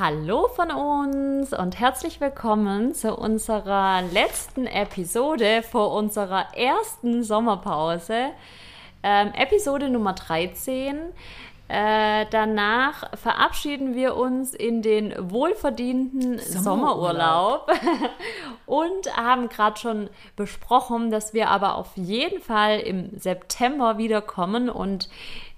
Hallo von uns und herzlich willkommen zu unserer letzten Episode vor unserer ersten Sommerpause. Ähm, Episode Nummer 13. Äh, danach verabschieden wir uns in den wohlverdienten Sommerurlaub, und haben gerade schon besprochen, dass wir aber auf jeden Fall im September wiederkommen und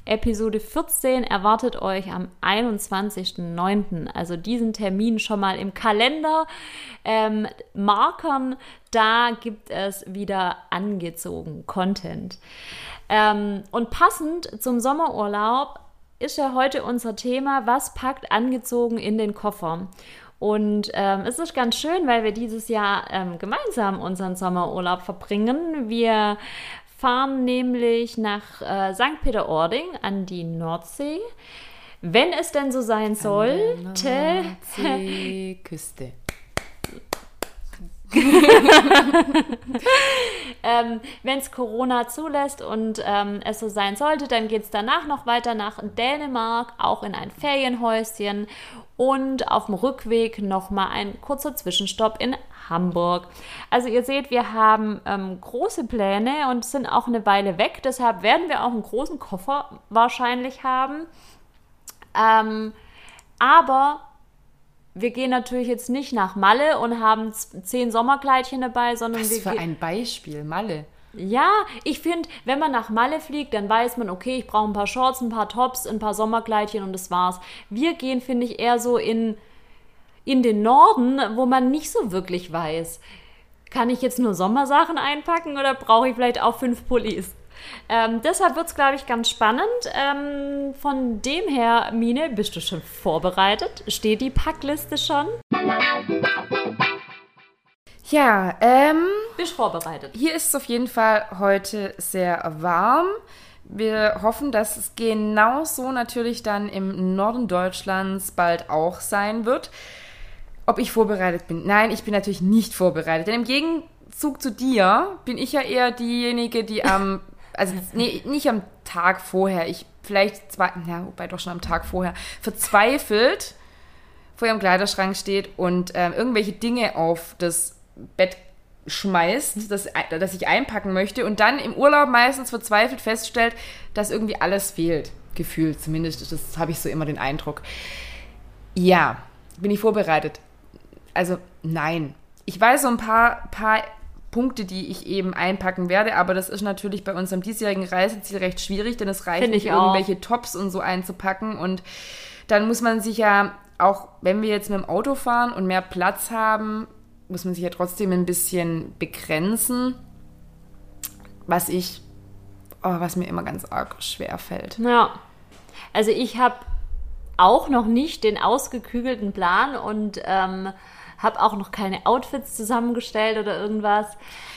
Episode 14 erwartet euch am 21.09. Also diesen Termin schon mal im Kalender ähm, markern. Da gibt es wieder angezogen Content. Ähm, und passend zum Sommerurlaub ist ja heute unser Thema, was packt angezogen in den Koffer? Und ähm, es ist ganz schön, weil wir dieses Jahr ähm, gemeinsam unseren Sommerurlaub verbringen. Wir fahren nämlich nach äh, St. Peter-Ording an die Nordsee. Wenn es denn so sein sollte, Küste. ähm, wenn es Corona zulässt und ähm, es so sein sollte, dann geht es danach noch weiter nach Dänemark, auch in ein Ferienhäuschen und auf dem Rückweg nochmal ein kurzer Zwischenstopp in Hamburg. Also ihr seht, wir haben ähm, große Pläne und sind auch eine Weile weg. Deshalb werden wir auch einen großen Koffer wahrscheinlich haben. Ähm, aber wir gehen natürlich jetzt nicht nach Malle und haben zehn Sommerkleidchen dabei, sondern Was wir für ge- ein Beispiel, Malle. ja, ich finde, wenn man nach Malle fliegt, dann weiß man, okay, ich brauche ein paar Shorts, ein paar Tops, ein paar Sommerkleidchen und das war's. Wir gehen, finde ich, eher so in, in den Norden, wo man nicht so wirklich weiß, kann ich jetzt nur Sommersachen einpacken oder brauche ich vielleicht auch fünf Pullis? Ähm, deshalb wird es, glaube ich, ganz spannend. Ähm, von dem her, Mine, bist du schon vorbereitet? Steht die Packliste schon? Ja, ähm, Bist vorbereitet. hier ist es auf jeden Fall heute sehr warm. Wir hoffen, dass es genauso natürlich dann im Norden Deutschlands bald auch sein wird. Ob ich vorbereitet bin? Nein, ich bin natürlich nicht vorbereitet. Denn im Gegenzug zu dir bin ich ja eher diejenige, die am, also nee, nicht am Tag vorher, ich vielleicht zwei, ja, wobei doch schon am Tag vorher, verzweifelt vor ihrem Kleiderschrank steht und ähm, irgendwelche Dinge auf das Bett schmeißt, das, das ich einpacken möchte und dann im Urlaub meistens verzweifelt feststellt, dass irgendwie alles fehlt. Gefühlt zumindest, das habe ich so immer den Eindruck. Ja, bin ich vorbereitet? Also nein. Ich weiß so ein paar, paar Punkte, die ich eben einpacken werde, aber das ist natürlich bei unserem diesjährigen Reiseziel recht schwierig, denn es reicht nicht, irgendwelche Tops und so einzupacken und dann muss man sich ja, auch wenn wir jetzt mit dem Auto fahren und mehr Platz haben, muss man sich ja trotzdem ein bisschen begrenzen, was ich, oh, was mir immer ganz arg schwer fällt. Ja. Also ich habe auch noch nicht den ausgekügelten Plan und ähm, habe auch noch keine Outfits zusammengestellt oder irgendwas.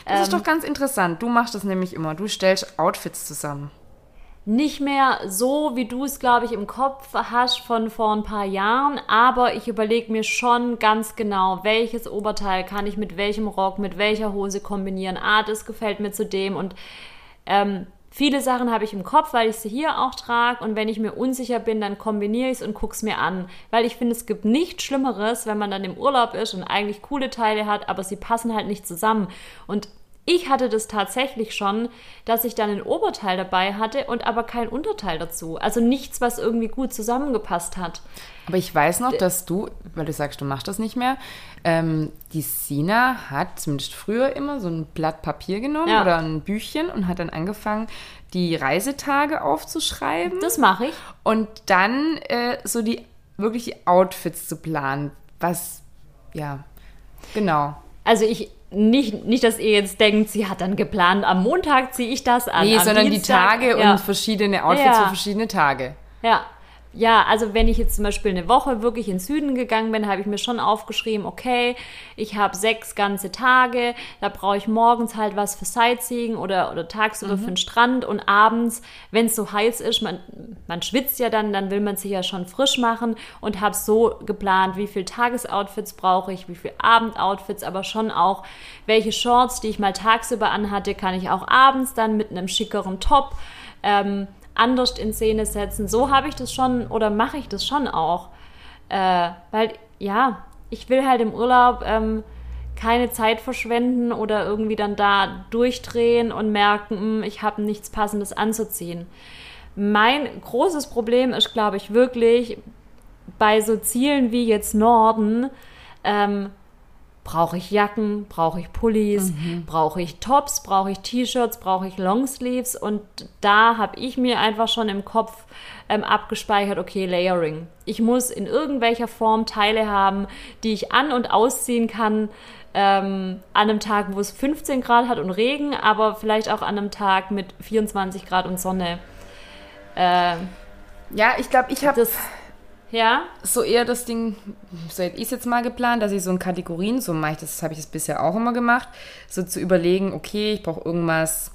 Das ist doch ganz interessant. Du machst das nämlich immer. Du stellst Outfits zusammen. Nicht mehr so, wie du es, glaube ich, im Kopf hast von vor ein paar Jahren, aber ich überlege mir schon ganz genau, welches Oberteil kann ich mit welchem Rock, mit welcher Hose kombinieren. Ah, das gefällt mir zu dem und ähm, viele Sachen habe ich im Kopf, weil ich sie hier auch trage. Und wenn ich mir unsicher bin, dann kombiniere ich es und gucke es mir an, weil ich finde, es gibt nichts Schlimmeres, wenn man dann im Urlaub ist und eigentlich coole Teile hat, aber sie passen halt nicht zusammen. Und ich hatte das tatsächlich schon, dass ich dann ein Oberteil dabei hatte und aber kein Unterteil dazu. Also nichts, was irgendwie gut zusammengepasst hat. Aber ich weiß noch, dass du, weil du sagst, du machst das nicht mehr, ähm, die Sina hat zumindest früher immer so ein Blatt Papier genommen Ja. oder ein Büchchen und hat dann angefangen, die Reisetage aufzuschreiben Das mache ich. und dann äh, so die wirklich die Outfits zu planen. Was, ja, genau. Also ich nicht, nicht, dass ihr jetzt denkt, sie hat dann geplant, am Montag ziehe ich das an. Nee, sondern Dienstag, die Tage ja. und verschiedene Outfits Ja. für verschiedene Tage. Ja. Ja, also wenn ich jetzt zum Beispiel eine Woche wirklich in den Süden gegangen bin, habe ich mir schon aufgeschrieben, okay, ich habe sechs ganze Tage, da brauche ich morgens halt was für Sightseeing oder, oder tagsüber mhm. für den Strand und abends, wenn es so heiß ist, man, man schwitzt ja dann, dann will man sich ja schon frisch machen und habe so geplant, wie viel Tagesoutfits brauche ich, wie viel Abendoutfits, aber schon auch, welche Shorts, die ich mal tagsüber anhatte, kann ich auch abends dann mit einem schickeren Top ähm, anders in Szene setzen. So habe ich das schon oder mache ich das schon auch. Äh, weil, ja, ich will halt im Urlaub ähm, keine Zeit verschwenden oder irgendwie dann da durchdrehen und merken, hm, ich habe nichts Passendes anzuziehen. Mein großes Problem ist, glaube ich, wirklich bei so Zielen wie jetzt Norden, ähm, Brauche ich Jacken? Brauche ich Pullis? Mhm. Brauche ich Tops? Brauche ich T-Shirts? Brauche ich Longsleeves? Und da habe ich mir einfach schon im Kopf ähm, abgespeichert, okay, Layering. Ich muss in irgendwelcher Form Teile haben, die ich an- und ausziehen kann. Ähm, an einem Tag, wo es 15 Grad hat und Regen, aber vielleicht auch an einem Tag mit 24 Grad und Sonne. Äh, ja, ich glaube, ich habe ja. So eher das Ding, so hätte ich es jetzt mal geplant, dass ich so in Kategorien, so mache ich das, habe ich das bisher auch immer gemacht, so zu überlegen, okay, ich brauche irgendwas,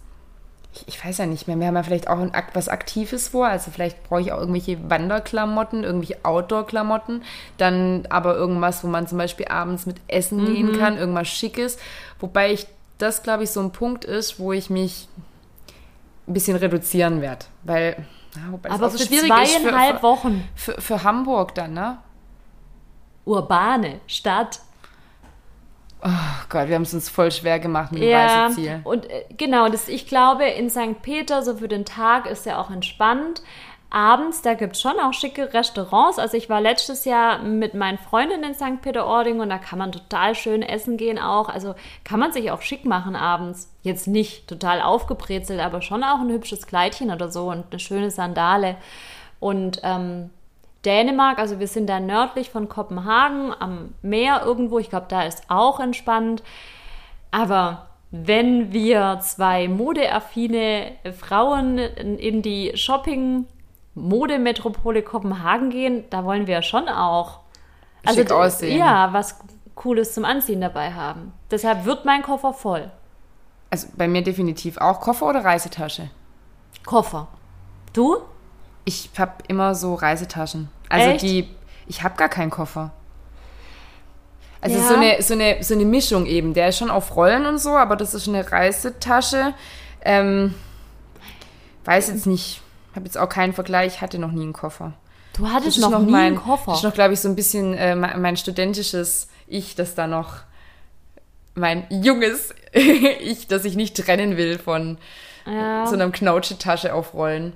ich, ich, weiß ja nicht mehr, wir haben ja vielleicht auch ein, was Aktives vor, also vielleicht brauche ich auch irgendwelche Wanderklamotten, irgendwelche Outdoor-Klamotten, dann aber irgendwas, wo man zum Beispiel abends mit essen mhm. gehen kann, irgendwas Schickes, wobei ich das, glaube ich, so ein Punkt ist, wo ich mich ein bisschen reduzieren werde, weil ja, aber für zweieinhalb für, Wochen. Für, für Hamburg dann, ne? Urbane Stadt. Oh Gott, wir haben es uns voll schwer gemacht mit dem ja, Reiseziel. Und äh, genau, das, ich glaube, in St. Peter, so für den Tag, ist ja auch entspannt abends, da gibt es schon auch schicke Restaurants. Also ich war letztes Jahr mit meinen Freundinnen in St. Peter-Ording und da kann man total schön essen gehen auch. Also kann man sich auch schick machen abends. Jetzt nicht total aufgebrezelt, aber schon auch ein hübsches Kleidchen oder so und eine schöne Sandale. Und ähm, Dänemark, also wir sind da nördlich von Kopenhagen am Meer irgendwo. Ich glaube, da ist auch entspannt. Aber wenn wir zwei modeaffine Frauen in die Shopping Modemetropole Kopenhagen gehen, da wollen wir ja schon auch also Schick aussehen. Ja, was Cooles zum Anziehen dabei haben. Deshalb wird mein Koffer voll. Also bei mir definitiv auch Koffer oder Reisetasche? Koffer. Du? Ich habe immer so Reisetaschen. Also Echt? die, ich habe gar keinen Koffer. Also ja. so, eine, so, eine, so eine Mischung eben. Der ist schon auf Rollen und so, aber das ist eine Reisetasche. Ähm, weiß jetzt nicht habe jetzt auch keinen Vergleich, hatte noch nie einen Koffer. Du hattest noch, noch, nie mein, einen Koffer? Das ist noch, glaube ich, so ein bisschen äh, mein, studentisches Ich, das da noch mein junges Ich, das ich nicht trennen will von ja. so einer Knautschetasche aufrollen.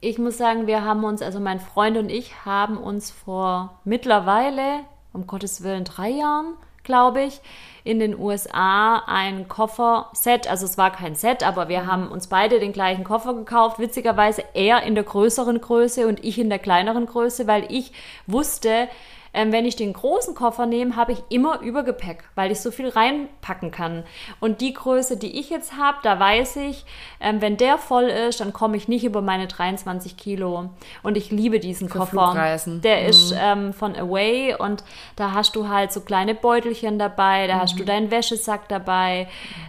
Ich muss sagen, wir haben uns, also mein Freund und ich haben uns vor mittlerweile, um Gottes Willen, drei Jahren, glaube ich, in den USA ein Kofferset. Also es war kein Set, aber wir haben uns beide den gleichen Koffer gekauft. Witzigerweise er in der größeren Größe und ich in der kleineren Größe, weil ich wusste, ähm, wenn ich den großen Koffer nehme, habe ich immer Übergepäck, weil ich so viel reinpacken kann. Und die Größe, die ich jetzt habe, da weiß ich, ähm, wenn der voll ist, dann komme ich nicht über meine 23 Kilo. Und ich liebe diesen Für Koffer. Flugreisen. Der mhm. ist ähm, von Away und da hast du halt so kleine Beutelchen dabei, da mhm. hast du mhm. deinen Wäschesack dabei.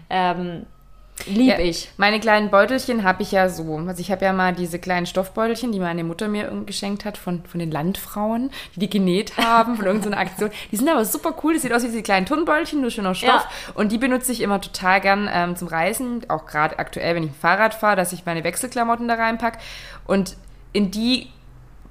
Ähm, Lieb ja, ich. Meine kleinen Beutelchen habe ich ja so. Also ich habe ja mal diese kleinen Stoffbeutelchen, die meine Mutter mir geschenkt hat von, von den Landfrauen, die die genäht haben von irgendeiner Aktion. Die sind aber super cool. Das sieht aus wie diese kleinen Turnbeutelchen, nur schöner Stoff. Ja. Und die benutze ich immer total gern ähm, zum Reisen. Auch gerade aktuell, wenn ich ein Fahrrad fahre, dass ich meine Wechselklamotten da reinpacke. Und in die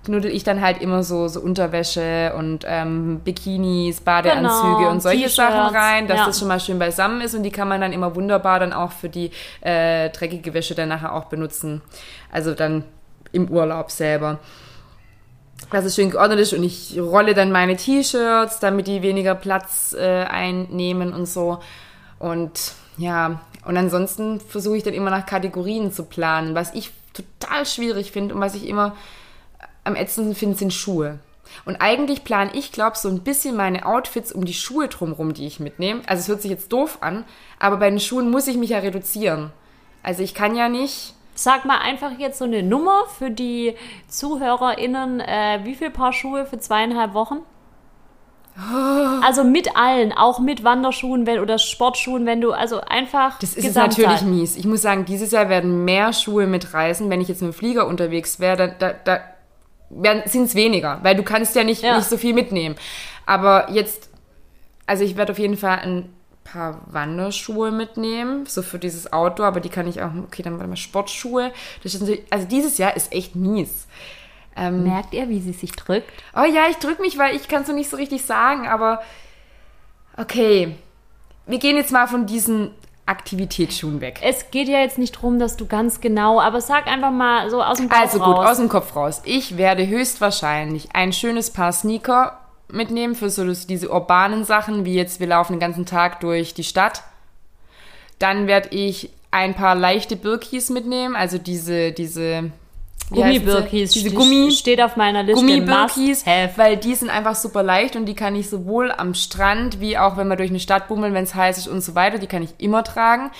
knuddel ich dann halt immer so, so Unterwäsche und ähm, Bikinis, Badeanzüge genau, und solche Sachen rein, dass ja. das schon mal schön beisammen ist und die kann man dann immer wunderbar dann auch für die äh, dreckige Wäsche dann nachher auch benutzen. Also dann im Urlaub selber. Das ist schön geordnet ist und ich rolle dann meine T-Shirts, damit die weniger Platz äh, einnehmen und so. Und ja, und ansonsten versuche ich dann immer nach Kategorien zu planen, was ich total schwierig finde und was ich immer am ätzendsten finde, sind Schuhe. Und eigentlich plane ich, glaube so ein bisschen meine Outfits um die Schuhe drumherum, die ich mitnehme. Also es hört sich jetzt doof an, aber bei den Schuhen muss ich mich ja reduzieren. Also ich kann ja nicht Sag mal einfach jetzt so eine Nummer für die ZuhörerInnen. Äh, wie viel Paar Schuhe für zweieinhalb Wochen? Also mit allen, auch mit Wanderschuhen wenn, oder Sportschuhen, wenn du, also einfach. Das ist natürlich mies. Ich muss sagen, dieses Jahr werden mehr Schuhe mitreißen. Wenn ich jetzt mit dem Flieger unterwegs wäre, da, da, da sind es weniger, weil du kannst ja nicht, ja. nicht so viel mitnehmen. Aber jetzt, also ich werde auf jeden Fall ein paar Wanderschuhe mitnehmen, so für dieses Outdoor, aber die kann ich auch, okay, dann warte mal Sportschuhe. Das ist natürlich, also dieses Jahr ist echt mies. Ähm, Merkt ihr, wie sie sich drückt? Oh ja, ich drücke mich, weil ich kann es noch nicht so richtig sagen, aber okay. Wir gehen jetzt mal von diesen Aktivitätsschuhen weg. Es geht ja jetzt nicht darum, dass du ganz genau, aber sag einfach mal so aus dem Kopf also raus. Also gut, aus dem Kopf raus. Ich werde höchstwahrscheinlich ein schönes Paar Sneaker mitnehmen für so diese urbanen Sachen, wie jetzt wir laufen den ganzen Tag durch die Stadt. Dann werde ich ein paar leichte Birkis mitnehmen, also diese, diese Gummibirkis. Diese Gummi steht auf meiner Liste. Gummibirkis, weil die sind einfach super leicht und die kann ich sowohl am Strand wie auch wenn wir durch eine Stadt bummeln, wenn es heiß ist und so weiter, die kann ich immer tragen.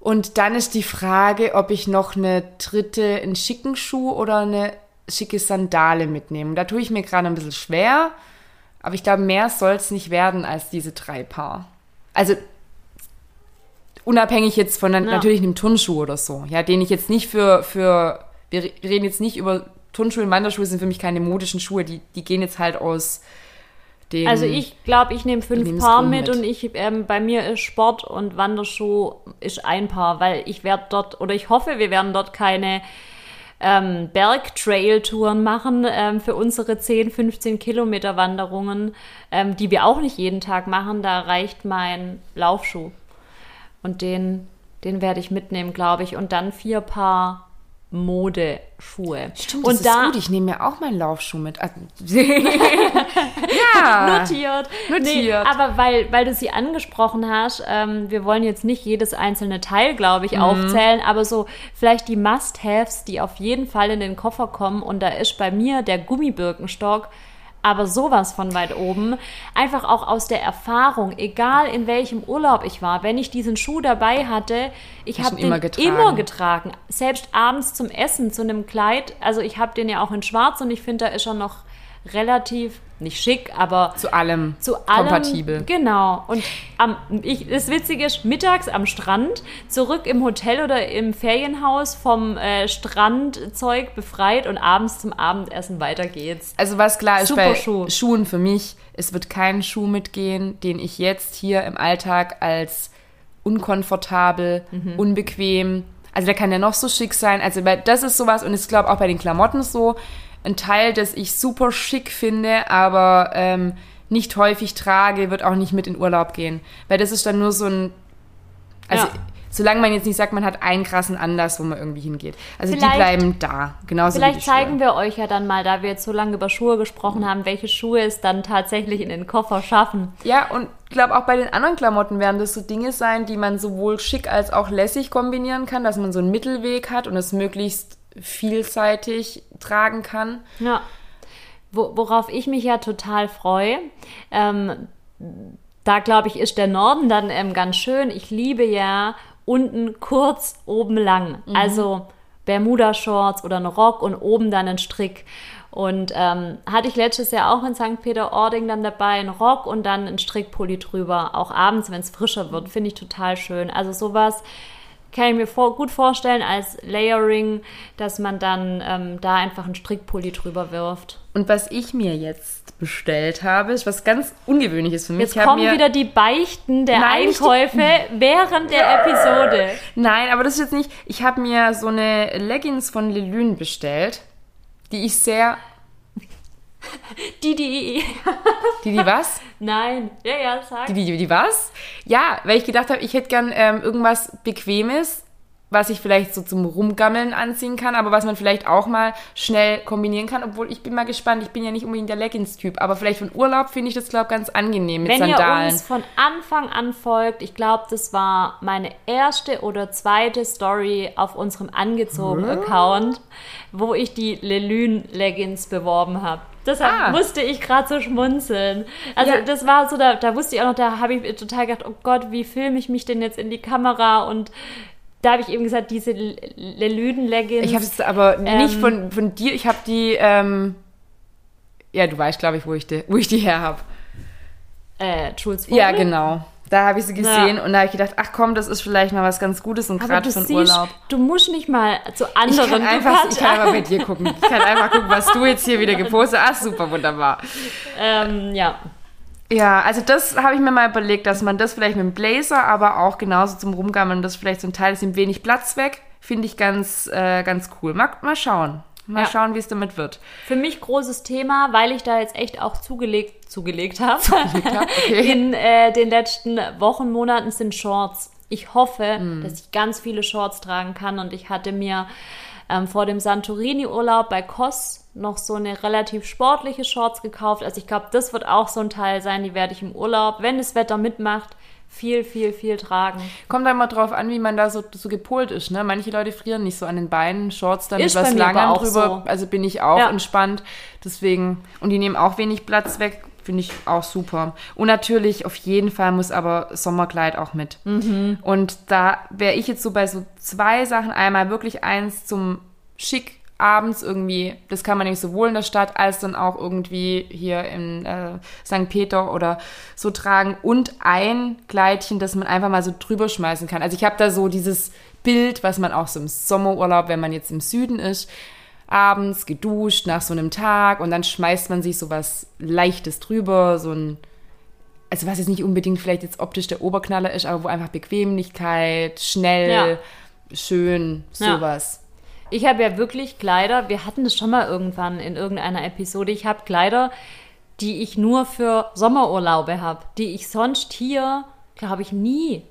Und dann ist die Frage, ob ich noch eine dritte, einen schicken Schuh oder eine schicke Sandale mitnehme. Da tue ich mir gerade ein bisschen schwer, aber ich glaube, mehr soll es nicht werden als diese drei Paar. Also unabhängig jetzt von ja. natürlich einem Turnschuh oder so, ja, den ich jetzt nicht für, für wir reden jetzt nicht über Turnschuhe, Wanderschuhe sind für mich keine modischen Schuhe, die, die gehen jetzt halt aus dem. Also ich glaube, ich nehme fünf Paar mit, mit, und ich ähm, bei mir ist Sport und Wanderschuh ist ein Paar, weil ich werde dort oder ich hoffe, wir werden dort keine ähm, Bergtrail-Touren machen ähm, für unsere 10, 15 Kilometer Wanderungen, ähm, die wir auch nicht jeden Tag machen. Da reicht mein Laufschuh. Und den, den werde ich mitnehmen, glaube ich. Und dann vier Paar Modeschuhe. Stimmt, das und ist da, gut. Ich nehme mir auch meinen Laufschuh mit. ja. Notiert. Notiert. Nee, aber weil, weil du sie angesprochen hast, ähm, wir wollen jetzt nicht jedes einzelne Teil, glaube ich, mhm. aufzählen, aber so vielleicht die Must-Haves, die auf jeden Fall in den Koffer kommen. Und da ist bei mir der Gummibirkenstock aber sowas von weit oben. Einfach auch aus der Erfahrung, egal in welchem Urlaub ich war, wenn ich diesen Schuh dabei hatte, ich habe den immer getragen. immer getragen. Selbst abends zum Essen, zu einem Kleid. Also ich habe den ja auch in schwarz und ich finde, da ist er noch relativ nicht schick, aber zu allem zu allem, kompatibel. Genau. Und am, ich, das Witzige ist, mittags am Strand, zurück im Hotel oder im Ferienhaus vom äh, Strandzeug befreit und abends zum Abendessen weiter geht's. Also was klar ist Super bei Schuh. Schuhen für mich, es wird kein Schuh mitgehen, den ich jetzt hier im Alltag als unkomfortabel, mhm. unbequem, also der kann ja noch so schick sein. Also das ist sowas und ich glaube auch bei den Klamotten so ein Teil, das ich super schick finde, aber ähm, nicht häufig trage, wird auch nicht mit in Urlaub gehen. Weil das ist dann nur so ein. Also, ja. solange man jetzt nicht sagt, man hat einen krassen Anlass, wo man irgendwie hingeht. Also, vielleicht, die bleiben da. Genauso vielleicht zeigen wir euch ja dann mal, da wir jetzt so lange über Schuhe gesprochen haben, welche Schuhe es dann tatsächlich in den Koffer schaffen. Ja, und ich glaube, auch bei den anderen Klamotten werden das so Dinge sein, die man sowohl schick als auch lässig kombinieren kann, dass man so einen Mittelweg hat und es möglichst vielseitig tragen kann. Ja. worauf ich mich ja total freue, ähm, da glaube ich, ist der Norden dann ähm, ganz schön. Ich liebe ja unten kurz, oben lang. Mhm. Also Bermuda-Shorts oder ein Rock und oben dann ein Strick. Und ähm, hatte ich letztes Jahr auch in St. Peter-Ording dann dabei einen Rock und dann einen Strickpulli drüber. Auch abends, wenn es frischer wird, finde ich total schön. Also sowas kann ich mir vor, gut vorstellen als Layering, dass man dann ähm, da einfach einen Strickpulli drüber wirft. Und was ich mir jetzt bestellt habe, ist was ganz Ungewöhnliches für mich. Jetzt kommen wieder die Beichten der Nein, Einkäufe während der Episode. Nein, aber das ist jetzt nicht. Ich habe mir so eine Leggings von Lelune bestellt, die ich sehr die, die. die, die was? Nein. Ja, ja, sag. Die, die, die was? Ja, weil ich gedacht habe, ich hätte gern ähm, irgendwas Bequemes, was ich vielleicht so zum Rumgammeln anziehen kann, aber was man vielleicht auch mal schnell kombinieren kann. Obwohl ich bin mal gespannt, ich bin ja nicht unbedingt der Leggings-Typ, aber vielleicht von Urlaub finde ich das, glaube ich, ganz angenehm mit Wenn Sandalen. Wenn ihr uns von Anfang an folgt, ich glaube, das war meine erste oder zweite Story auf unserem Angezogen-Account, wo ich die Lelune-Leggings beworben habe. Deshalb ah. musste ich gerade so schmunzeln. Also ja. das war so, da, da wusste ich auch noch, da habe ich total gedacht, oh Gott, wie filme ich mich denn jetzt in die Kamera und da habe ich eben gesagt, diese Lelüden-Leggings. Ich habe es aber nicht von, von dir, ich habe die, ähm, ja, du weißt, glaube ich, wo ich die, wo ich die her habe. Äh, Jules Vogel? Ja, genau. Da habe ich sie gesehen und da habe ich gedacht, ach komm, das ist vielleicht mal was ganz Gutes und gerade für den Urlaub. du musst nicht mal zu Ich anderen. kann, Du einfach, ich kann einfach bei dir gucken. Ich kann einfach gucken, was du jetzt hier wieder gepostet hast. Super, wunderbar. ähm, ja. Ja, also das habe ich mir mal überlegt, dass man das vielleicht mit dem Blazer, aber auch genauso zum Rumgammeln, das vielleicht so ein Teil ist, nimmt wenig Platz weg. Finde ich ganz, äh, ganz cool. Mal, mal schauen. Mal Ja. schauen, wie es damit wird. Für mich großes Thema, weil ich da jetzt echt auch zugelegt, zugelegt habe. okay. In äh, den letzten Wochen, Monaten sind Shorts. Ich hoffe, Hm. dass ich ganz viele Shorts tragen kann und ich hatte mir ähm, vor dem Santorini-Urlaub bei Kos noch so eine relativ sportliche Shorts gekauft. Also ich glaube, das wird auch so ein Teil sein, die werde ich im Urlaub, wenn das Wetter mitmacht, viel, viel, viel tragen. Kommt da immer drauf an, wie man da so, so gepolt ist. Ne? Manche Leute frieren nicht so an den Beinen, Shorts dann Ist mit was bei mir aber Langem auch drüber. so. Also bin ich auch Ja. entspannt. Deswegen, und die nehmen auch wenig Platz weg. Finde ich auch super. Und natürlich, auf jeden Fall muss aber Sommerkleid auch mit. Mhm. Und da wäre ich jetzt so bei so zwei Sachen. Einmal wirklich eins zum Schick abends irgendwie. Das kann man nämlich sowohl in der Stadt als dann auch irgendwie hier in äh, St. Peter oder so tragen. Und ein Kleidchen, das man einfach mal so drüber schmeißen kann. Also ich habe da so dieses Bild, was man auch so im Sommerurlaub, wenn man jetzt im Süden ist, abends geduscht nach so einem Tag und dann schmeißt man sich so was Leichtes drüber, so ein, also was jetzt nicht unbedingt vielleicht jetzt optisch der Oberknaller ist, aber wo einfach Bequemlichkeit, schnell, schön, Ja. Ich habe ja wirklich Kleider, wir hatten das schon mal irgendwann in irgendeiner Episode. Ich habe Kleider, die ich nur für Sommerurlaube habe, die ich sonst hier, glaube ich, nie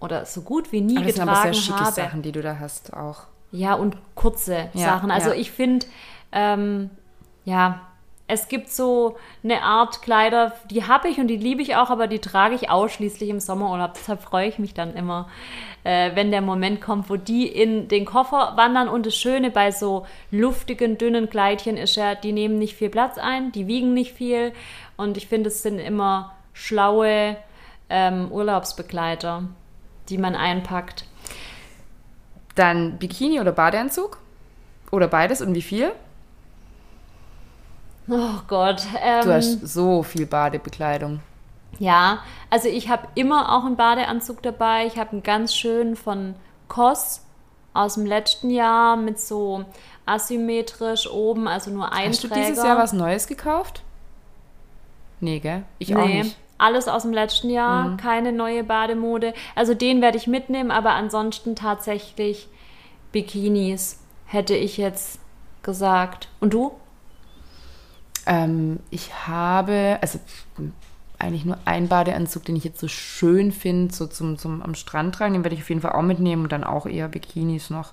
oder so gut wie nie Aber das sind aber getragen sehr schicke habe. Sachen, die du da hast auch. Ja, und kurze Ja, Sachen. Also ja. ich finde, ähm, ja, es gibt so eine Art Kleider, die habe ich und die liebe ich auch, aber die trage ich ausschließlich im Sommerurlaub. Deshalb freue ich mich dann immer, äh, wenn der Moment kommt, wo die in den Koffer wandern. Und das Schöne bei so luftigen, dünnen Kleidchen ist ja, die nehmen nicht viel Platz ein, die wiegen nicht viel. Und ich finde, es sind immer schlaue ähm, Urlaubsbegleiter, die man einpackt. Dann Bikini oder Badeanzug? Oder beides und wie viel? Oh Gott. Ähm, Du hast so viel Badebekleidung. Ja, also ich habe immer auch einen Badeanzug dabei. Ich habe einen ganz schönen von Kos aus dem letzten Jahr mit so asymmetrisch oben, also nur ein Hast du Träger. dieses Jahr was Neues gekauft? Nee, gell? Ich auch Nee, nicht. alles aus dem letzten Jahr, keine neue Bademode. Also den werde ich mitnehmen, aber ansonsten tatsächlich Bikinis, hätte ich jetzt gesagt. Und du? Ähm, ich habe, also eigentlich nur einen Badeanzug, den ich jetzt so schön finde, so zum, zum am Strand tragen. Den werde ich auf jeden Fall auch mitnehmen und dann auch eher Bikinis noch.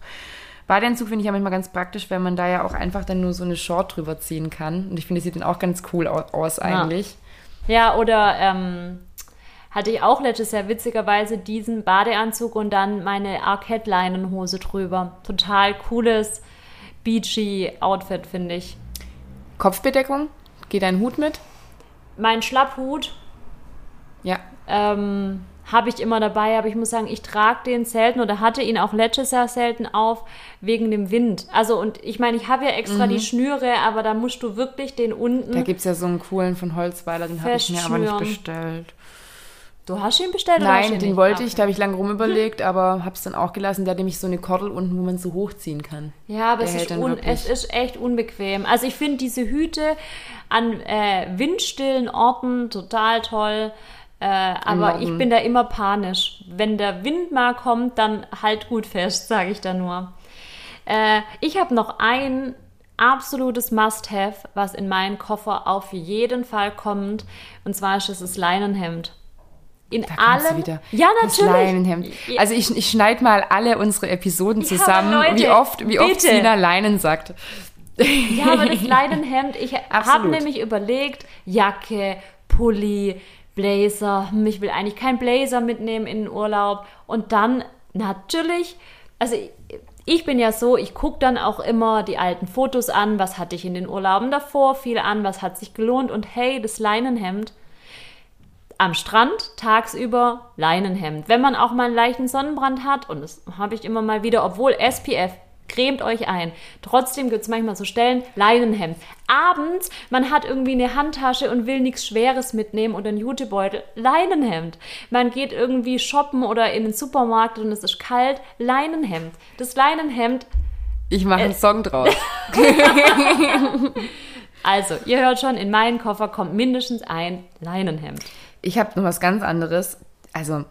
Badeanzug finde ich ja manchmal ganz praktisch, weil man da ja auch einfach dann nur so eine Short drüber ziehen kann. Und ich finde, das sieht dann auch ganz cool au- aus eigentlich. Ja, oder ähm, hatte ich auch letztes Jahr witzigerweise diesen Badeanzug und dann meine Arquette-Leinenhose drüber. Total cooles, beachy Outfit, finde ich. Kopfbedeckung? Geht dein Hut mit? Mein Schlapphut Ja. ähm, habe ich immer dabei, aber ich muss sagen, ich trage den selten oder hatte ihn auch letztes Jahr selten auf, wegen dem Wind. Also, und ich meine, ich habe ja extra die Schnüre, aber da musst du wirklich den unten. Da gibt es ja so einen coolen von Holzweiler, den habe ich mir aber nicht bestellt. Du hast ihn bestellt oder Nein, ihn den nicht? wollte Ah, ich, da habe ich lange rumüberlegt, aber habe es dann auch gelassen. Der hat nämlich so eine Kordel unten, wo man so hochziehen kann. Ja, aber es ist, es ist echt unbequem. Also ich finde diese Hüte an äh, windstillen Orten total toll. Äh, aber ich bin da immer panisch. Wenn der Wind mal kommt, dann halt gut fest, sage ich da nur. Äh, ich habe noch ein absolutes Must-Have, was in meinen Koffer auf jeden Fall kommt. Und zwar ist es das Leinenhemd. In Da allen. wieder. Ja, Das natürlich. Leinenhemd. Also ich, ich schneide mal alle unsere Episoden Ja, zusammen, aber Leute, wie oft, wie oft bitte. Sina Leinen sagt. Ja, aber das Leinenhemd, ich habe nämlich überlegt, Jacke, Pulli, Blazer, hm, ich will eigentlich keinen Blazer mitnehmen in den Urlaub. Und dann natürlich, also ich, ich bin ja so, ich gucke dann auch immer die alten Fotos an, was hatte ich in den Urlauben davor, viel an, was hat sich gelohnt und hey, das Leinenhemd, am Strand tagsüber Leinenhemd. Wenn man auch mal einen leichten Sonnenbrand hat, und das habe ich immer mal wieder, obwohl SPF, cremt euch ein. Trotzdem gibt es manchmal so Stellen, Leinenhemd. Abends, man hat irgendwie eine Handtasche und will nichts Schweres mitnehmen oder einen Jutebeutel, Leinenhemd. Man geht irgendwie shoppen oder in den Supermarkt und es ist kalt, Leinenhemd. Das Leinenhemd. Ich mache einen Äh. Song draus. Also, ihr hört schon, in meinen Koffer kommt mindestens ein Leinenhemd. Ich habe noch was ganz anderes. Also,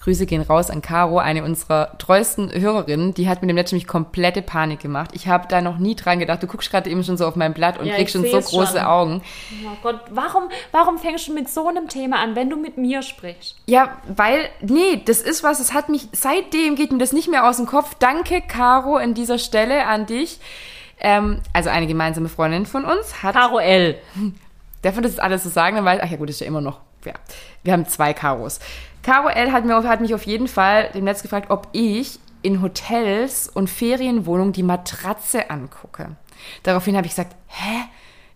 Grüße gehen raus an Caro, eine unserer treuesten Hörerinnen. Die hat mir dem letzten nämlich komplette Panik gemacht. Ich habe da noch nie dran gedacht. Du guckst gerade eben schon so auf mein Blatt und Ja, kriegst schon so große schon. Augen. Oh Gott, warum, warum fängst du mit so einem Thema an, wenn du mit mir sprichst? Ja, weil, nee, das ist was, es hat mich, seitdem geht mir das nicht mehr aus dem Kopf. Danke, Caro, an dieser Stelle an dich. Ähm, also eine gemeinsame Freundin von uns hat Caro L. Darf man das alles so sagen? Dann weiß, ach ja gut, ist ja immer noch. Ja. Wir haben zwei Karos. Caro L hat, mir, hat mich auf jeden Fall dem Netz gefragt, ob ich in Hotels und Ferienwohnungen die Matratze angucke. Daraufhin habe ich gesagt, hä?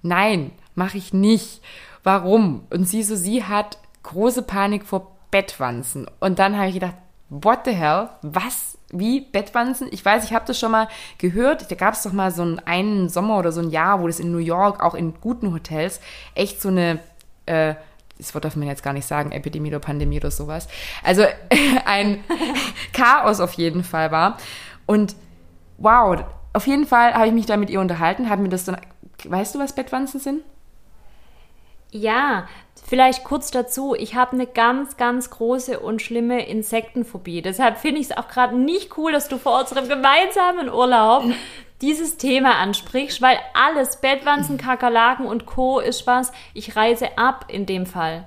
Nein, mache ich nicht. Warum? Und sie so, sie hat große Panik vor Bettwanzen. Und dann habe ich gedacht, what the hell? Was? Wie Bettwanzen? Ich weiß, ich habe das schon mal gehört. Da gab es doch mal so einen, einen Sommer oder so ein Jahr, wo das in New York, auch in guten Hotels, echt so eine, äh, das Wort darf man jetzt gar nicht sagen, Epidemie oder Pandemie oder sowas. Also ein Chaos auf jeden Fall war. Und wow, auf jeden Fall habe ich mich da mit ihr unterhalten, habe mir das dann, weißt du, was Bettwanzen sind? Ja, vielleicht kurz dazu. Ich habe eine ganz, ganz große und schlimme Insektenphobie. Deshalb finde ich es auch gerade nicht cool, dass du vor unserem gemeinsamen Urlaub dieses Thema ansprichst, weil alles, Bettwanzen, Kakerlaken und Co. ist was, ich reise ab in dem Fall.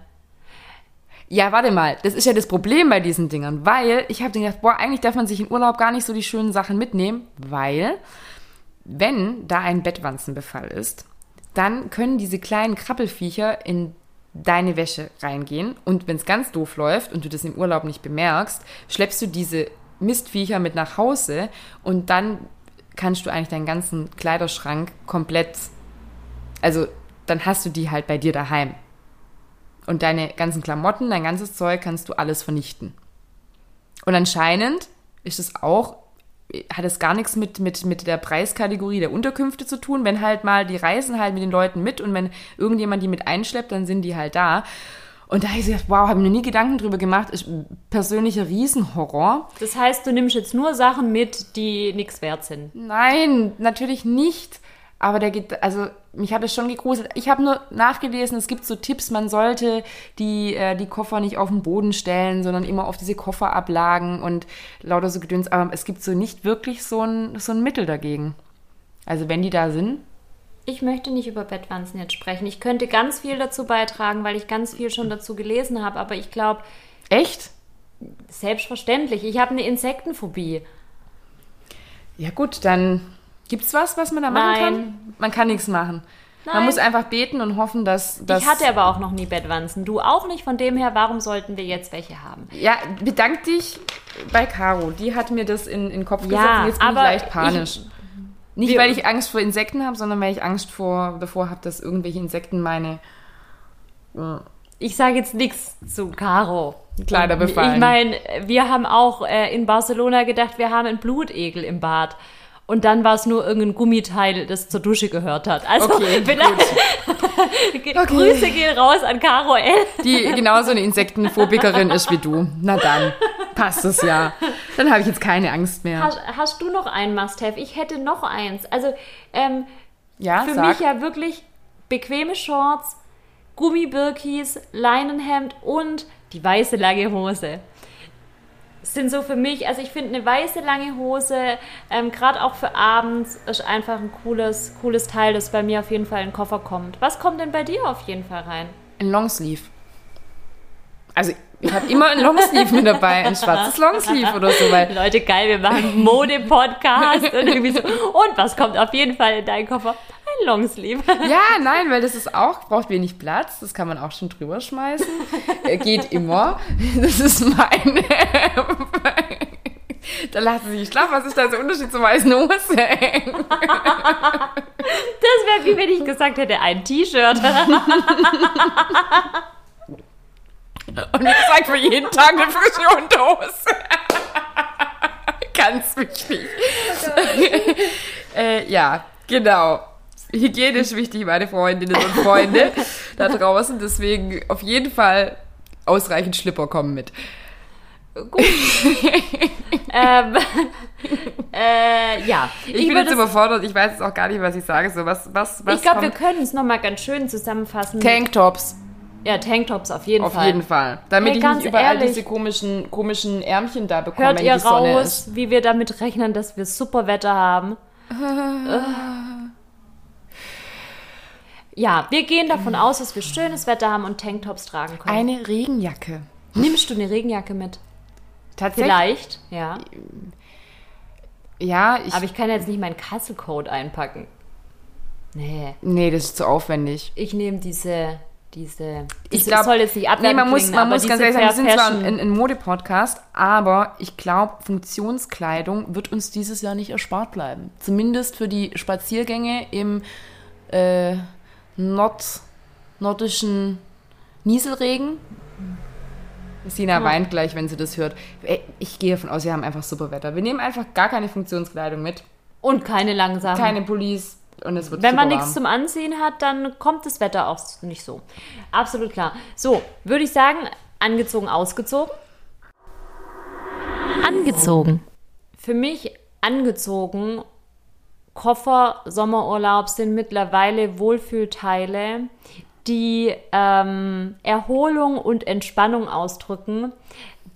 Ja, warte mal, das ist ja das Problem bei diesen Dingern, weil ich habe gedacht, boah, eigentlich darf man sich in Urlaub gar nicht so die schönen Sachen mitnehmen, weil wenn da ein Bettwanzenbefall ist, dann können diese kleinen Krabbelfiecher in deine Wäsche reingehen und wenn es ganz doof läuft und du das im Urlaub nicht bemerkst, schleppst du diese Mistviecher mit nach Hause und dann kannst du eigentlich deinen ganzen Kleiderschrank komplett, also dann hast du die halt bei dir daheim. Und deine ganzen Klamotten, dein ganzes Zeug kannst du alles vernichten. Und anscheinend ist es auch, hat es gar nichts mit, mit, mit der Preiskategorie der Unterkünfte zu tun. Wenn halt mal, die reisen halt mit den Leuten mit und wenn irgendjemand die mit einschleppt, dann sind die halt da. Und da habe ich gesagt, wow, habe mir noch nie Gedanken drüber gemacht. Ist persönlicher Riesenhorror. Das heißt, du nimmst jetzt nur Sachen mit, die nichts wert sind. Nein, natürlich nicht. Aber der geht, also mich hat es schon gegruselt. Ich habe nur nachgelesen, es gibt so Tipps, man sollte die, äh, die Koffer nicht auf den Boden stellen, sondern immer auf diese Kofferablagen und lauter so Gedöns. Aber es gibt so nicht wirklich so ein, so ein Mittel dagegen. Also wenn die da sind, Ich möchte nicht über Bettwanzen jetzt sprechen. Ich könnte ganz viel dazu beitragen, weil ich ganz viel schon dazu gelesen habe, aber ich glaube, echt? selbstverständlich, ich habe eine Insektenphobie. Ja gut, dann gibt's was, was man da machen Nein. kann? Man kann nichts machen. Nein. Man muss einfach beten und hoffen, dass, dass Ich hatte aber auch noch nie Bettwanzen. Du auch nicht. Von dem her, warum sollten wir jetzt welche haben? Ja, bedank dich bei Caro. Die hat mir das in, in den Kopf Ja, gesetzt und jetzt bin aber ich leicht panisch. Nicht, wir- weil ich Angst vor Insekten habe, sondern weil ich Angst vor, davor habe, dass irgendwelche Insekten meine. Ich sage jetzt nichts zu Caro. Kleider befallen. Ich meine, wir haben auch äh, in Barcelona gedacht, wir haben einen Blutegel im Bad. Und dann war es nur irgendein Gummiteil, das zur Dusche gehört hat. Also Okay, vielleicht Grüße gehen raus an Caro L. Die genauso eine Insektenphobikerin ist wie du. Na dann, passt es ja. Dann habe ich jetzt keine Angst mehr. Hast, hast du noch ein Must-Have? Ich hätte noch eins. Also ähm, Ja, für sag. mich ja wirklich bequeme Shorts, Gummibirkis, Leinenhemd und die weiße lange Hose. Sind so für mich, also ich finde eine weiße lange Hose, ähm, gerade auch für abends, ist einfach ein cooles, cooles Teil, das bei mir auf jeden Fall in den Koffer kommt. Was kommt denn bei dir auf jeden Fall rein? Ein Longsleeve. Also, ich habe immer ein Longsleeve mit dabei, ein schwarzes Longsleeve oder so, weil Leute, geil, wir machen Mode-Podcast und irgendwie so. Und was kommt auf jeden Fall in deinen Koffer? Ein Longsleeve. Ja, nein, weil das ist auch, braucht wenig Platz, das kann man auch schon drüber schmeißen. Äh, Geht immer. Das ist meine. da lassen sie sich schlafen. Was ist da der Unterschied zur weißen Hose? Das wäre wie wenn ich gesagt hätte, ein T-Shirt. Und wie gesagt, für jeden Tag eine frische Unterhose. Ganz wichtig. äh, ja, genau. Hygiene ist wichtig, meine Freundinnen und Freunde da draußen. Deswegen auf jeden Fall ausreichend Schlipper kommen mit. Gut. ähm, äh, ja. Ich, bin würde jetzt überfordert, ich weiß jetzt auch gar nicht, was ich sage. So, was, was, was Ich glaube, wir können es nochmal ganz schön zusammenfassen. Tanktops, ja, Tanktops auf jeden auf Fall. jeden Fall. Damit Hey, ich nicht überall ehrlich. diese komischen, komischen Ärmchen da bekomme, Hört wenn ihr die Sonne raus, ist. wie wir damit rechnen, dass wir super Wetter haben? Ja, wir gehen davon aus, dass wir schönes Wetter haben und Tanktops tragen können. Eine Regenjacke. Nimmst du eine Regenjacke mit? Tatsächlich. Vielleicht, ja. Ja, ich. Aber ich kann jetzt nicht meinen Kasselcode einpacken. Nee, nee, das ist zu aufwendig. ich nehme diese, diese. Ich glaube, soll jetzt nicht nee, abwertend man muss, man muss ganz ehrlich sagen, wir sind zwar ein, ein Mode-Podcast, aber ich glaube, Funktionskleidung wird uns dieses Jahr nicht erspart bleiben. Zumindest für die Spaziergänge im äh, Nord, nordischen Nieselregen. Sina weint gleich, wenn sie das hört. Ich gehe davon aus, wir haben einfach super Wetter. Wir nehmen einfach gar keine Funktionskleidung mit. Und keine langen Sachen. Keine Pullis und es wird Wenn man nichts zum Anziehen hat, dann kommt das Wetter auch nicht so. Absolut klar. So, würde ich sagen, angezogen, ausgezogen. Angezogen. Für mich angezogen. Koffer, Sommerurlaub sind mittlerweile Wohlfühlteile, die ähm, Erholung und Entspannung ausdrücken,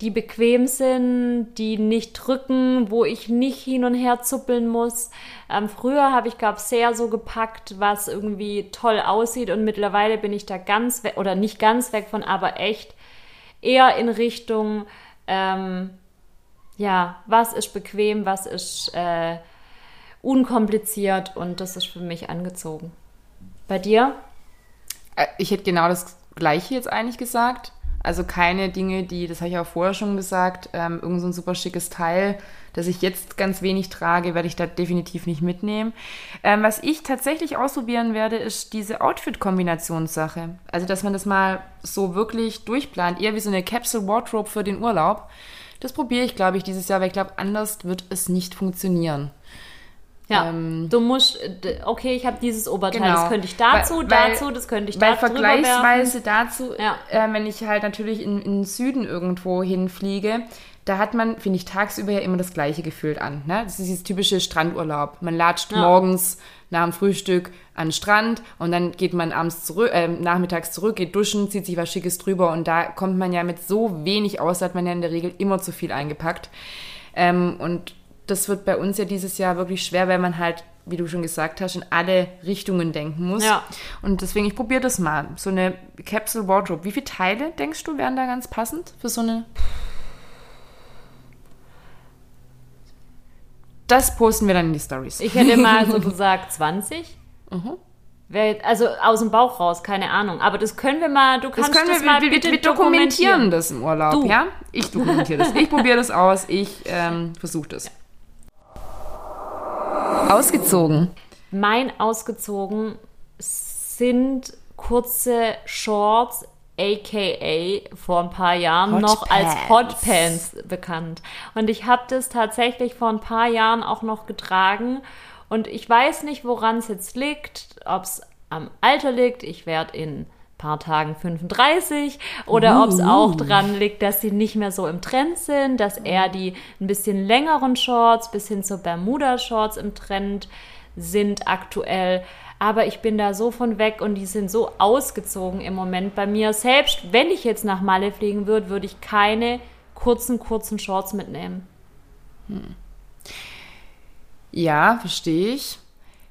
die bequem sind, die nicht drücken, wo ich nicht hin und her zuppeln muss. Ähm, früher habe ich, glaube ich, sehr so gepackt, was irgendwie toll aussieht und mittlerweile bin ich da ganz weg, oder nicht ganz weg von, aber echt eher in Richtung, ähm, ja, was ist bequem, was ist äh, unkompliziert und das ist für mich angezogen. Bei dir? Äh, Ich hätte genau das Gleiche jetzt eigentlich gesagt. Also keine Dinge, die, das habe ich auch vorher schon gesagt, ähm, irgend so ein super schickes Teil, das ich jetzt ganz wenig trage, werde ich da definitiv nicht mitnehmen. Ähm, was ich tatsächlich ausprobieren werde, ist diese Outfit-Kombinationssache. Also, dass man das mal so wirklich durchplant, eher wie so eine Capsule Wardrobe für den Urlaub. Das probiere ich, glaube ich, dieses Jahr, weil ich glaube, anders wird es nicht funktionieren. Ja, Ähm, du musst, okay, ich habe dieses Oberteil, Genau. das könnte ich dazu, Weil- weil- dazu, das könnte ich Weil da drüber werfen. vergleichsweise dazu, Ja. äh, wenn ich halt natürlich in, in den Süden irgendwo hinfliege, da hat man, finde ich, tagsüber ja immer das gleiche gefühlt an. Ne? Das ist dieses typische Strandurlaub. Man latscht Ja. morgens nach dem Frühstück an den Strand und dann geht man abends zurück, äh, nachmittags zurück, geht duschen, zieht sich was Schickes drüber und da kommt man ja mit so wenig aus, da hat man ja in der Regel immer zu viel eingepackt. Ähm, und das wird bei uns ja dieses Jahr wirklich schwer, weil man halt, wie du schon gesagt hast, in alle Richtungen denken muss. Ja. Und deswegen, ich probiere das mal. So eine Capsule Wardrobe. Wie viele Teile, denkst du, wären da ganz passend für so eine... Das posten wir dann in die Stories. Ich hätte mal so gesagt 20. Mhm. Also aus dem Bauch raus, keine Ahnung. Aber das können wir mal, du Das kannst können das wir, mal wir, bitte wir, wir dokumentieren das im Urlaub, Du. ja? Ich dokumentiere das. Ich probiere das aus. Ich ähm, versuche das. Ausgezogen. Mein ausgezogen sind kurze Shorts, aka vor ein paar Jahren Hot noch als Pants. Hot Pants bekannt. Und ich habe das tatsächlich vor ein paar Jahren auch noch getragen. Und ich weiß nicht, woran es jetzt liegt, ob es am Alter liegt. Ich werde in paar Tagen 35 oder ob es auch dran liegt, dass sie nicht mehr so im Trend sind, dass eher die ein bisschen längeren Shorts bis hin zu Bermuda-Shorts im Trend sind aktuell. Aber ich bin da so von weg und die sind so ausgezogen im Moment bei mir. Selbst wenn ich jetzt nach Malle fliegen würde, würde ich keine kurzen, kurzen Shorts mitnehmen. Ja, verstehe ich.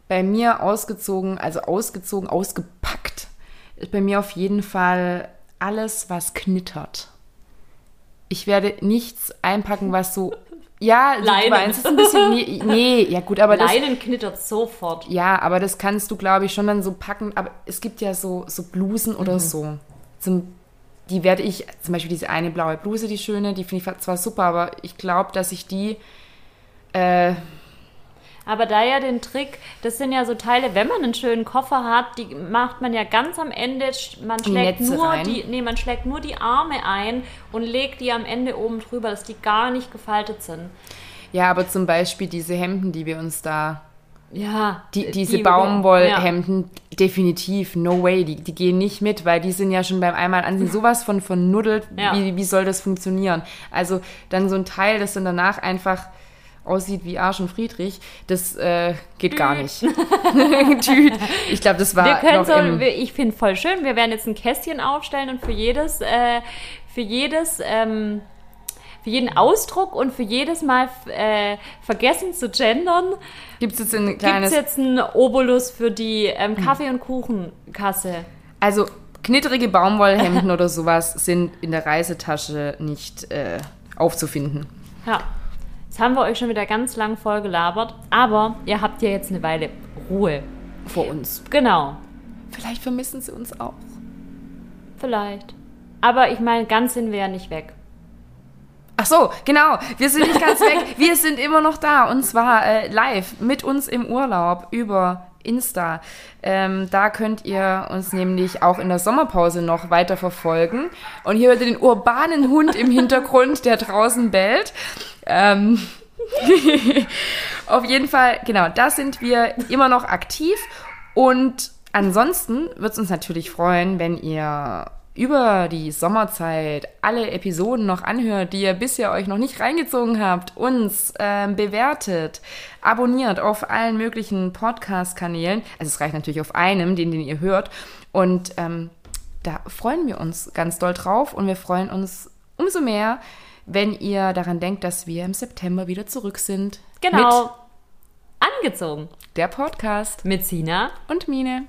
Bei mir ausgezogen, also ausgezogen, ausgepackt, ist bei mir auf jeden Fall alles, was knittert. Ich werde nichts einpacken, was so. Ja, Leinen. meinst es ein bisschen. Nee, nee, ja gut, aber das. Leinen knittert sofort. Ja, aber das kannst du, glaube ich, schon dann so packen. Aber es gibt ja so, so Blusen oder Mhm. so. Zum, die werde ich, zum Beispiel diese eine blaue Bluse, die schöne, die finde ich zwar super, aber ich glaube, dass ich die. Äh, Aber da ja den Trick, das sind ja so Teile, wenn man einen schönen Koffer hat, die macht man ja ganz am Ende, man schlägt Netze nur rein. die, nee, man schlägt nur die Arme ein und legt die am Ende oben drüber, dass die gar nicht gefaltet sind. Ja, aber zum Beispiel diese Hemden, die wir uns da Ja, Die, diese die- Baumwollhemden, definitiv, no way, die, die gehen nicht mit, weil die sind ja schon beim einmal ansehen sowas von vernuddelt. Ja. Wie, wie soll das funktionieren? Also dann so ein Teil, das dann danach einfach aussieht wie Arsch und Friedrich, das äh, geht gar nicht. Tüt. Ich glaube, das war Wir können noch so, im, wir- ich finde voll schön, wir werden jetzt ein Kästchen aufstellen und für jedes, äh, für jedes, ähm, für jeden Ausdruck und für jedes Mal äh, vergessen zu gendern, gibt es jetzt ein kleines, jetzt einen Obolus für die ähm, Kaffee- und Kuchenkasse. also knitterige Baumwollhemden oder sowas sind in der Reisetasche nicht äh, aufzufinden. Ja, jetzt haben wir euch schon wieder ganz lang voll gelabert, aber ihr habt ja jetzt eine Weile Ruhe. Vor uns. Genau, Vielleicht vermissen sie uns auch. vielleicht. Aber ich meine, ganz sind wir ja nicht weg. Ach so, genau. Wir sind nicht ganz weg. Wir sind immer noch da. Und zwar äh, live mit uns im Urlaub über Insta. Ähm, da könnt ihr uns nämlich auch in der Sommerpause noch weiter verfolgen. Und hier hört ihr den urbanen Hund im Hintergrund, der draußen bellt. Ähm, auf jeden Fall, genau, da sind wir immer noch aktiv. Und ansonsten wird es uns natürlich freuen, wenn ihr über die Sommerzeit alle Episoden noch anhört, die ihr bisher euch noch nicht reingezogen habt, uns ähm, bewertet, abonniert auf allen möglichen Podcast-Kanälen. Also es reicht natürlich auf einem, den, den ihr hört. Und ähm, da freuen wir uns ganz doll drauf und wir freuen uns umso mehr, wenn ihr daran denkt, dass wir im September wieder zurück sind. Genau. Angezogen. Der Podcast Mit Sina. und Mine.